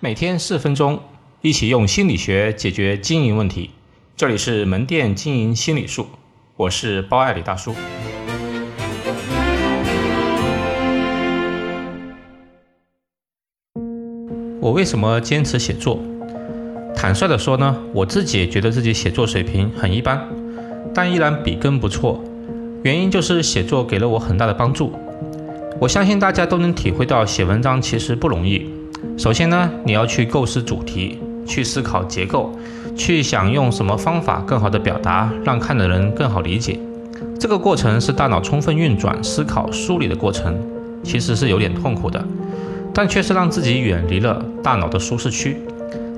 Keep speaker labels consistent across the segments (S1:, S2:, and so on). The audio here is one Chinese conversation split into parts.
S1: 每天四分钟，一起用心理学解决经营问题。这里是门店经营心理术，我是包爱李大叔。我为什么坚持写作？坦率的说呢，我自己觉得自己写作水平很一般，但依然笔耕不错。原因就是写作给了我很大的帮助。我相信大家都能体会到，写文章其实不容易。首先呢，你要去构思主题，去思考结构，去想用什么方法更好的表达，让看的人更好理解。这个过程是大脑充分运转、思考、梳理的过程，其实是有点痛苦的，但却是让自己远离了大脑的舒适区。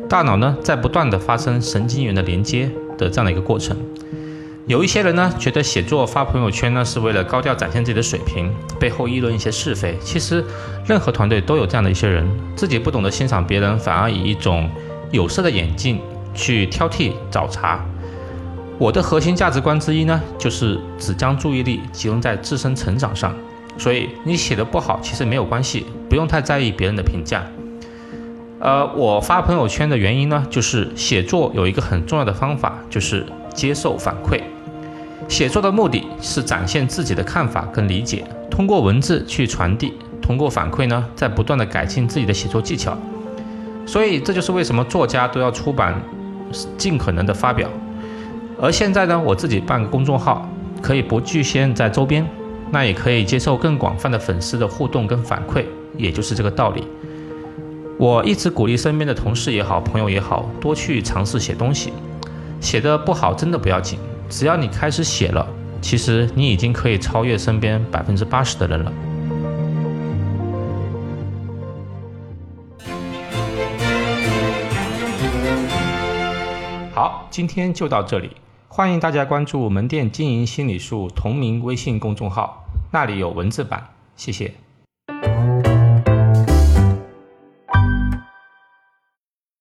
S1: 大脑呢，在不断的发生神经元的连接的这样的一个过程。有一些人呢，觉得写作发朋友圈呢是为了高调展现自己的水平，背后议论一些是非。其实，任何团队都有这样的一些人，自己不懂得欣赏别人，反而以一种有色的眼镜去挑剔找茬。我的核心价值观之一呢，就是只将注意力集中在自身成长上。所以，你写的不好其实没有关系，不用太在意别人的评价。呃，我发朋友圈的原因呢，就是写作有一个很重要的方法，就是接受反馈。写作的目的是展现自己的看法跟理解，通过文字去传递，通过反馈呢，在不断的改进自己的写作技巧。所以这就是为什么作家都要出版，尽可能的发表。而现在呢，我自己办个公众号，可以不局限在周边，那也可以接受更广泛的粉丝的互动跟反馈，也就是这个道理。我一直鼓励身边的同事也好，朋友也好多去尝试写东西，写的不好真的不要紧。只要你开始写了，其实你已经可以超越身边百分之八十的人了。好，今天就到这里，欢迎大家关注门店经营心理术同名微信公众号，那里有文字版，谢谢。